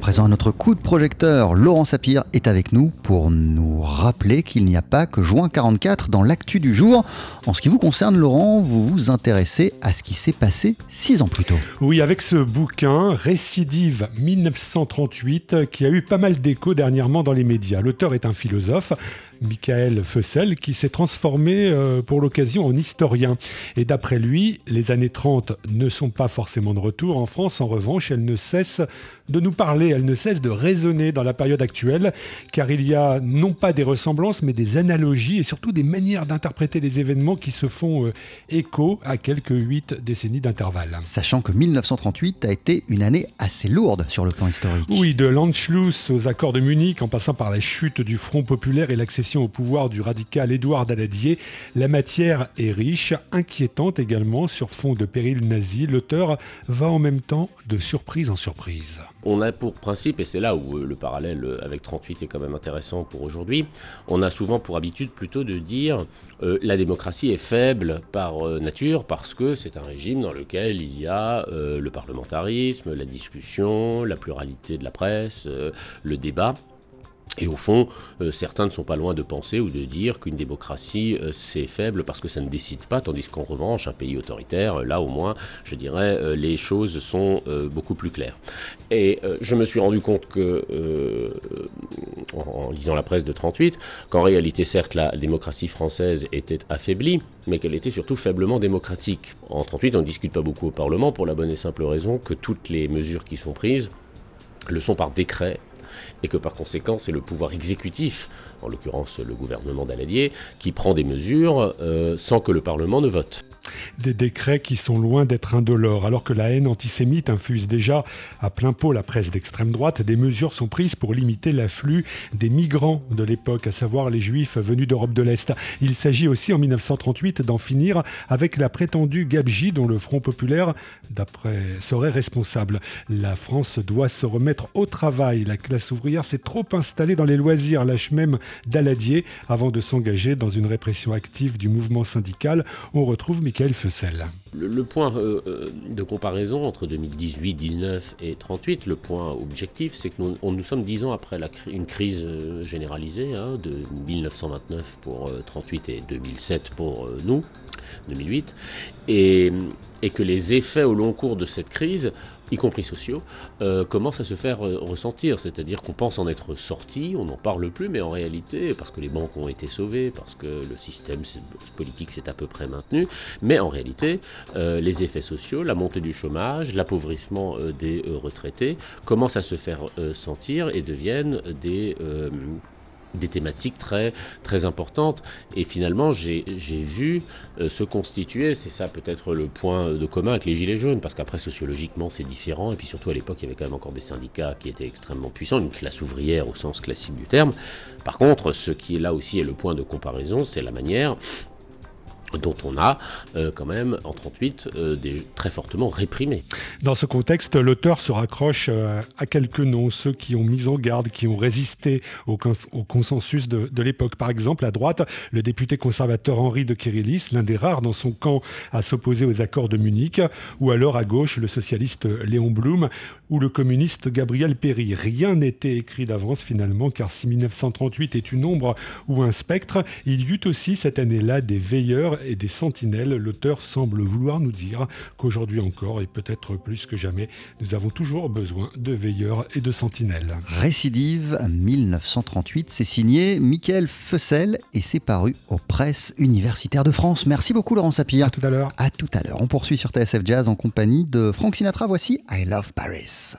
présent à notre coup de projecteur. Laurent Sapir est avec nous pour nous rappeler qu'il n'y a pas que juin 44 dans l'actu du jour. En ce qui vous concerne, Laurent, vous vous intéressez à ce qui s'est passé six ans plus tôt. Oui, avec ce bouquin, Récidive 1938, qui a eu pas mal d'écho dernièrement dans les médias. L'auteur est un philosophe, Michael Fessel, qui s'est transformé euh, pour l'occasion en historien. Et d'après lui, les années 30 ne sont pas forcément de retour en France. En revanche, elles ne cessent de nous parler, elles ne cessent de résonner dans la période actuelle, car il y a non pas des ressemblances, mais des analogies et surtout des manières d'interpréter les événements qui se font euh, écho à quelques huit décennies d'intervalle. Sachant que 1938 a été une année assez lourde sur le plan historique. Oui, de l'Anschluss aux accords de Munich, en passant par la chute du Front populaire et l'accession au pouvoir du radical Édouard Daladier, la matière est riche, inquiétante également sur fond de péril nazi. L'auteur va en même temps de surprise en surprise. On a pour principe, et c'est là où euh, le parallèle euh, avec 38 est quand même intéressant pour aujourd'hui, on a souvent pour habitude plutôt de dire euh, la démocratie est faible par nature parce que c'est un régime dans lequel il y a le parlementarisme, la discussion, la pluralité de la presse, le débat. Et au fond, euh, certains ne sont pas loin de penser ou de dire qu'une démocratie, euh, c'est faible parce que ça ne décide pas, tandis qu'en revanche, un pays autoritaire, euh, là au moins, je dirais, les choses sont beaucoup plus claires. Et je me suis rendu compte que, en, lisant la presse de 38, qu'en réalité, certes, la démocratie française était affaiblie, mais qu'elle était surtout faiblement démocratique. En 38, on ne discute pas beaucoup au Parlement pour la bonne et simple raison que toutes les mesures qui sont prises le sont par décret et que par conséquent c'est le pouvoir exécutif, en l'occurrence le gouvernement d'Aladier, qui prend des mesures euh, sans que le Parlement ne vote des décrets qui sont loin d'être indolores. Alors que la haine antisémite infuse déjà à plein pot la presse d'extrême droite, des mesures sont prises pour limiter l'afflux des migrants de l'époque, à savoir les juifs venus d'Europe de l'Est. Il s'agit aussi en 1938 d'en finir avec la prétendue gabegie dont le Front populaire, d'après, serait responsable. La France doit se remettre au travail. La classe ouvrière s'est trop installée dans les loisirs, lâche même Daladier, avant de s'engager dans une répression active du mouvement syndical. On retrouve Michael Le, point euh, euh, de comparaison entre 2018, 19 et 38, le point objectif, c'est que nous, nous, sommes dix ans après une crise euh, généralisée hein, de 1929 pour 38 et 2007 pour nous, 2008, et et que les effets au long cours de cette crise, y compris sociaux, euh, commencent à se faire euh, ressentir? C'est-à-dire qu'on pense en être sorti, on n'en parle plus, mais en réalité, parce que les banques ont été sauvées, parce que le système politique s'est à peu près maintenu, mais en réalité, euh, les effets sociaux, la montée du chômage, l'appauvrissement des retraités, commencent à se faire sentir et deviennent des des thématiques très, très importantes. Et finalement, j'ai vu euh, se constituer, c'est ça peut-être le point de commun avec les Gilets jaunes, parce qu'après, sociologiquement, c'est différent. Et puis surtout, à l'époque, il y avait quand même encore des syndicats qui étaient extrêmement puissants, une classe ouvrière au sens classique du terme. Par contre, ce qui est là aussi est le point de comparaison, c'est la manière dont on a euh, quand même en 38 euh, des, très fortement réprimé. Dans ce contexte, l'auteur se raccroche euh, à quelques noms, ceux qui ont mis en garde, qui ont résisté au, consensus de, l'époque. Par exemple, à droite, le député conservateur Henri de Kérillis, l'un des rares dans son camp à s'opposer aux accords de Munich, ou alors à gauche, le socialiste Léon Blum ou le communiste Gabriel Péry. Rien n'était écrit d'avance finalement, car si 1938 est une ombre ou un spectre, il y eut aussi cette année-là des veilleurs et des sentinelles, l'auteur semble vouloir nous dire qu'aujourd'hui encore, et peut-être plus que jamais, nous avons toujours besoin de veilleurs et de sentinelles. Récidive 1938, c'est signé Michael Fessel et c'est paru aux presses universitaires de France. Merci beaucoup Laurent Sapir. À tout à l'heure. À tout à l'heure. On poursuit sur TSF Jazz en compagnie de Frank Sinatra. Voici I Love Paris.